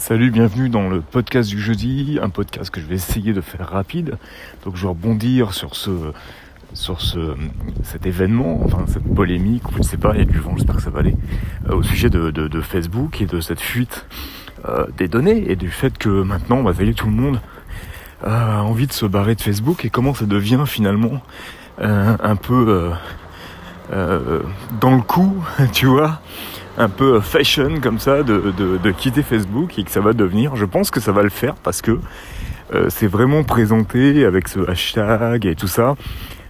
Salut, bienvenue dans le podcast du jeudi, un podcast que je vais essayer de faire rapide. Donc je vais rebondir sur ce sur ce cet événement, enfin cette polémique, je ne sais pas, il y a du vent, j'espère que ça va aller, euh, au sujet de, Facebook et de cette fuite euh, des données et du fait que maintenant, va veiller tout le monde a envie de se barrer de Facebook et comment ça devient finalement euh, un peu dans le coup, tu vois un peu fashion comme ça de, de, quitter Facebook et que ça va devenir. Je pense que ça va le faire parce que euh, c'est vraiment présenté avec ce hashtag et tout ça.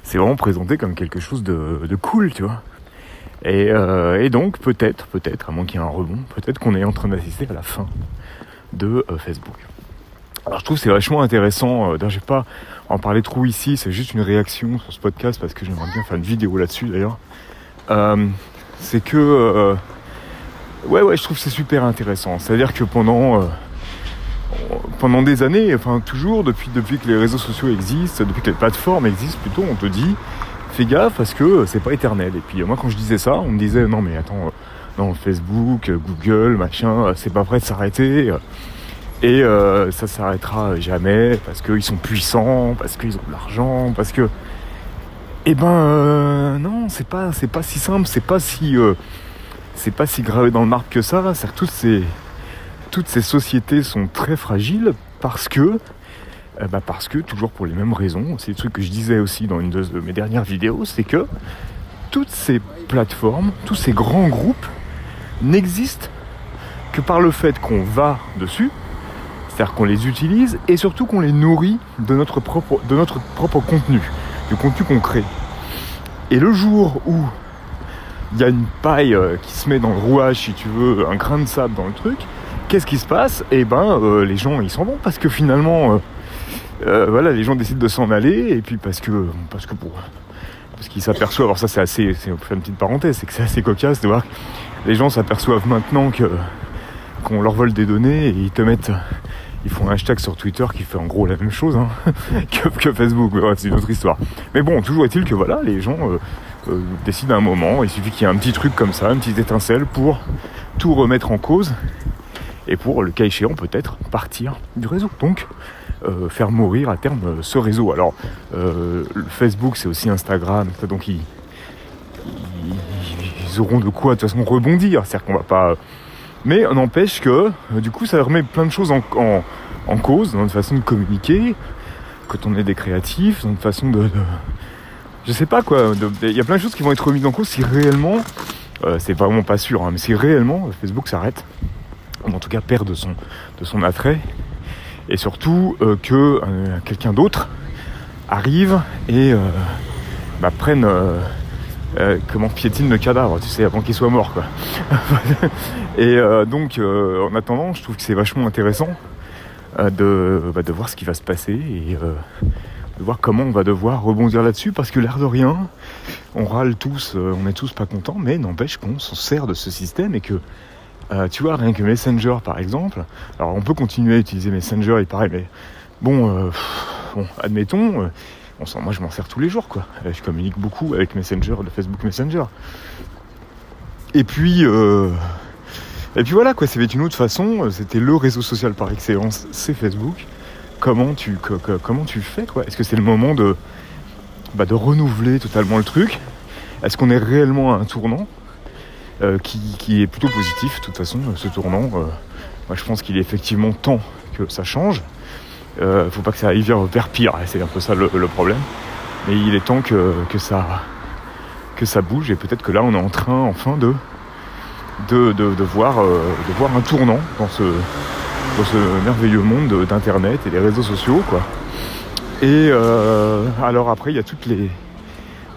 C'est vraiment présenté comme quelque chose de, de cool, tu vois. Et, euh, donc peut-être, peut-être, à moins qu'il y ait un rebond, peut-être qu'on est en train d'assister à la fin de euh, Facebook. Alors je trouve c'est vachement intéressant. D'ailleurs, je vais pas en parler trop ici. C'est juste une réaction sur ce podcast parce que j'aimerais bien faire une vidéo là-dessus d'ailleurs. c'est que Ouais, ouais, je trouve c'est super intéressant. C'est-à-dire que pendant, euh, pendant des années, enfin toujours, depuis, depuis que les réseaux sociaux existent, depuis que les plateformes existent, plutôt, on te dit, fais gaffe parce que c'est pas éternel. Et puis moi, quand je disais ça, on me disait, non mais attends, euh, non, Facebook, Google, machin, euh, c'est pas prêt de s'arrêter. Et ça s'arrêtera jamais parce qu'ils sont puissants, parce qu'ils ont de l'argent, parce que... Eh ben non, c'est pas, c'est pas si simple, c'est pas si c'est pas si gravé dans le marbre que ça. C'est toutes ces, toutes ces sociétés sont très fragiles parce que, euh, bah parce que, toujours pour les mêmes raisons, c'est le truc que je disais aussi dans une de mes dernières vidéos, c'est que toutes ces plateformes, tous ces grands groupes n'existent que par le fait qu'on va dessus, c'est-à-dire qu'on les utilise et surtout qu'on les nourrit de notre propre, de notre propre contenu, du contenu qu'on crée. Et le jour où il y a une paille euh, qui se met dans le rouage, si tu veux, un grain de sable dans le truc, qu'est-ce qui se passe? Eh ben, euh, les gens, ils s'en vont parce que finalement, euh, voilà, les gens décident de s'en aller et puis parce que, parce que pour, parce qu'ils s'aperçoivent. Alors ça, c'est assez, c'est une petite parenthèse, c'est que c'est assez cocasse de voir les gens s'aperçoivent maintenant que qu'on leur vole des données et ils te mettent ils font un hashtag sur Twitter qui fait en gros la même chose hein, que, Facebook. c'est une autre histoire. Mais bon, toujours est-il que voilà, les gens euh, décide à un moment, il suffit qu'il y ait un petit truc comme ça, une petite étincelle pour tout remettre en cause et pour le cas échéant peut-être partir du réseau. Donc euh, faire mourir à terme euh, ce réseau. Alors Facebook c'est aussi Instagram, donc ils, auront de quoi de toute façon rebondir. C'est-à-dire qu'on va pas. Mais on empêche que du coup ça remet plein de choses en, en, cause dans notre façon de communiquer, quand on est des créatifs, dans notre façon de je sais pas quoi. Il y a plein de choses qui vont être remises en cause si réellement, euh, c'est vraiment pas sûr, hein, mais si réellement Facebook s'arrête, ou en tout cas perd de son, de son attrait, et surtout euh, que euh, quelqu'un d'autre arrive et bah, prenne comment piétine le cadavre, tu sais, avant qu'il soit mort, quoi. et donc, en attendant, je trouve que c'est vachement intéressant de, bah, de voir ce qui va se passer de voir comment on va devoir rebondir là-dessus, parce que l'air de rien, on râle tous, euh, on est tous pas contents, mais n'empêche qu'on s'en sert de ce système et que, euh, tu vois, rien que Messenger par exemple, alors on peut continuer à utiliser Messenger, il paraît, mais bon, euh, bon admettons, on moi je m'en sers tous les jours, quoi. Je communique beaucoup avec Messenger, le Facebook Messenger. Et puis, et puis voilà, quoi, c'est une autre façon, c'était le réseau social par excellence, c'est Facebook comment tu, fais Est-ce que c'est le moment de, bah, de renouveler totalement le truc? Est-ce qu'on est réellement à un tournant euh, qui, est plutôt positif de toute façon, ce tournant euh, Moi je pense qu'il est effectivement temps que ça change. Il euh, faut pas que ça aille vers pire, c'est un peu ça le, problème. Mais il est temps que, ça, bouge et peut-être que là on est en train enfin de voir un tournant dans ce, dans ce merveilleux monde d'internet et des réseaux sociaux quoi. Et euh, alors après il y a toutes les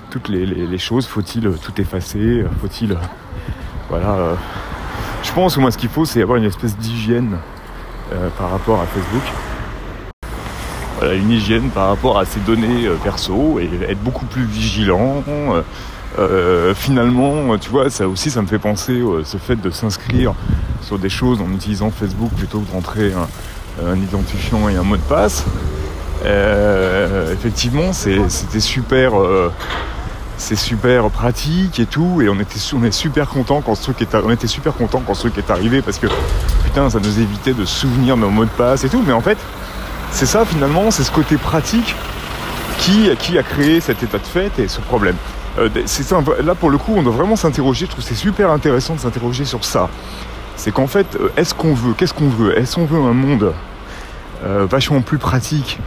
toutes les, choses, faut-il tout effacer, faut-il voilà. Euh, je pense moi ce qu'il faut c'est avoir une espèce d'hygiène euh, par rapport à Facebook. Voilà, une hygiène par rapport à ses données perso et être beaucoup plus vigilant. Finalement, tu vois, ça aussi, ça me fait penser ce fait de s'inscrire sur des choses en utilisant Facebook plutôt que de rentrer un, identifiant et un mot de passe. Euh, effectivement, c'était super, euh, super pratique et tout, et on était, on super content quand ce truc est, on était super content quand ce truc est arrivé parce que putain, ça nous évitait de souvenir nos mots de passe et tout. Mais en fait, c'est ça finalement, c'est ce côté pratique qui, qui a créé cet état de fait et ce problème. Euh, là pour le coup, on doit vraiment s'interroger. Je trouve que c'est super intéressant de s'interroger sur ça. C'est qu'en fait, euh, est-ce qu'on veut, qu'est-ce qu'on veut? Est-ce qu'on veut un monde euh, vachement plus pratique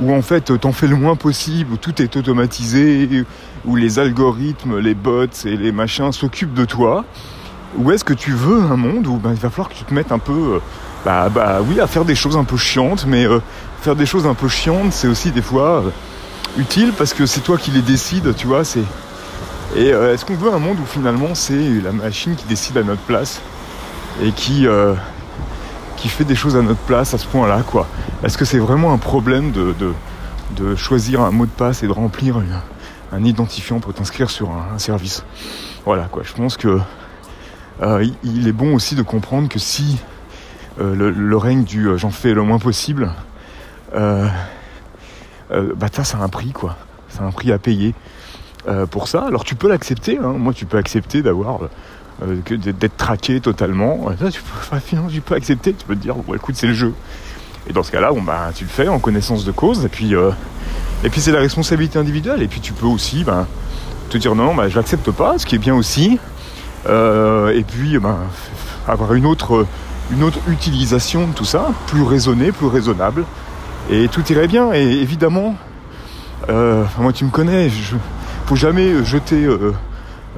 où en fait t'en fais le moins possible, où tout est automatisé, où les algorithmes, les bots et les machins s'occupent de toi? Ou est-ce que tu veux un monde où ben, il va falloir que tu te mettes un peu, bah, bah oui, à faire des choses un peu chiantes, mais faire des choses un peu chiantes, c'est aussi des fois utile parce que c'est toi qui les décides, tu vois. C'est et euh, est-ce qu'on veut un monde où finalement c'est la machine qui décide à notre place et qui euh, qui fait des choses à notre place à ce point-là, quoi? Est-ce que c'est vraiment un problème de, de, choisir un mot de passe et de remplir un identifiant pour t'inscrire sur un, service? Voilà, quoi. Je pense que euh, il est bon aussi de comprendre que si le, règne du j'en fais le moins possible, euh, bah ça, a un prix, quoi. C'est un prix à payer euh, pour ça. Alors tu peux l'accepter, hein. moi tu peux accepter d'avoir euh, d'être traqué totalement. Ça, tu peux, tu peux accepter, tu peux te dire, bon écoute, c'est le jeu. Et dans ce cas-là, bon, bah, tu le fais en connaissance de cause, et puis, puis c'est la responsabilité individuelle. Et puis tu peux aussi ben, te dire non, bah, je l'accepte pas, ce qui est bien aussi. et puis ben, avoir une autre, une autre utilisation de tout ça, plus raisonnée, plus raisonnable et tout irait bien. Et évidemment, euh, moi tu me connais, je, faut jamais jeter euh,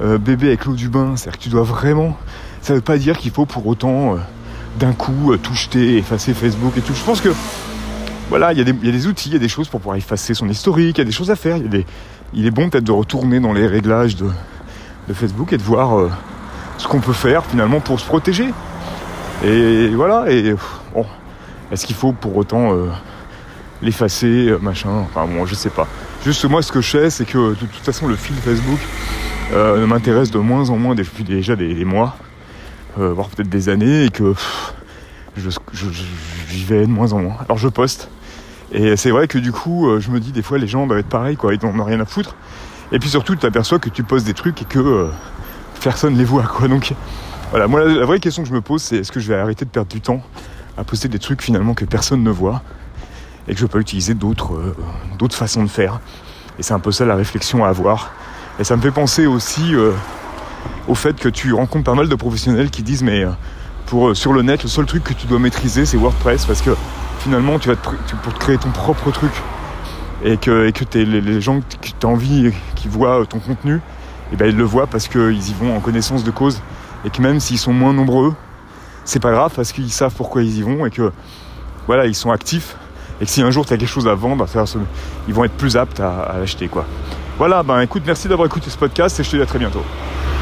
euh, bébé avec l'eau du bain. C'est-à-dire que tu dois vraiment. Ça veut pas dire qu'il faut pour autant d'un coup tout jeter, effacer Facebook et tout. Je pense que voilà, il y, a des outils, il y a des choses pour pouvoir effacer son historique, il y a des choses à faire. Il, est bon peut-être de retourner dans les réglages de, Facebook et de voir ce qu'on peut faire finalement pour se protéger. Et voilà, et bon, est-ce qu'il faut pour autant l'effacer, euh, machin. Enfin bon, je sais pas. Juste moi, ce que je sais, c'est que de toute façon, le fil Facebook euh, m'intéresse de moins en moins depuis déjà des, mois, euh, voire peut-être des années, et que je, j'y vais de moins en moins. Alors je poste. Et c'est vrai que du coup, je me dis des fois, les gens doivent être pareils, quoi. Ils n'en ont rien à foutre. Et puis surtout, tu t'aperçois que tu postes des trucs et que personne les voit, quoi. Donc voilà, moi, la vraie question que je me pose, c'est est-ce que je vais arrêter de perdre du temps à poster des trucs finalement que personne ne voit? Et que je peux utiliser d'autres euh, d'autres façons de faire. Et c'est un peu ça la réflexion à avoir. Et ça me fait penser aussi euh, au fait que tu rencontres pas mal de professionnels qui disent mais euh, pour sur le net le seul truc que tu dois maîtriser c'est WordPress parce que finalement tu vas te, pour te créer ton propre truc et que, que les, gens qui tu as envie qui voient ton contenu et eh ben ils le voient parce qu'ils y vont en connaissance de cause et que même s'ils sont moins nombreux c'est pas grave parce qu'ils savent pourquoi ils y vont et que voilà ils sont actifs et que si un jour tu as quelque chose à vendre, ils vont être plus aptes à, l'acheter quoi. Voilà, ben écoute, merci d'avoir écouté ce podcast et je te dis à très bientôt.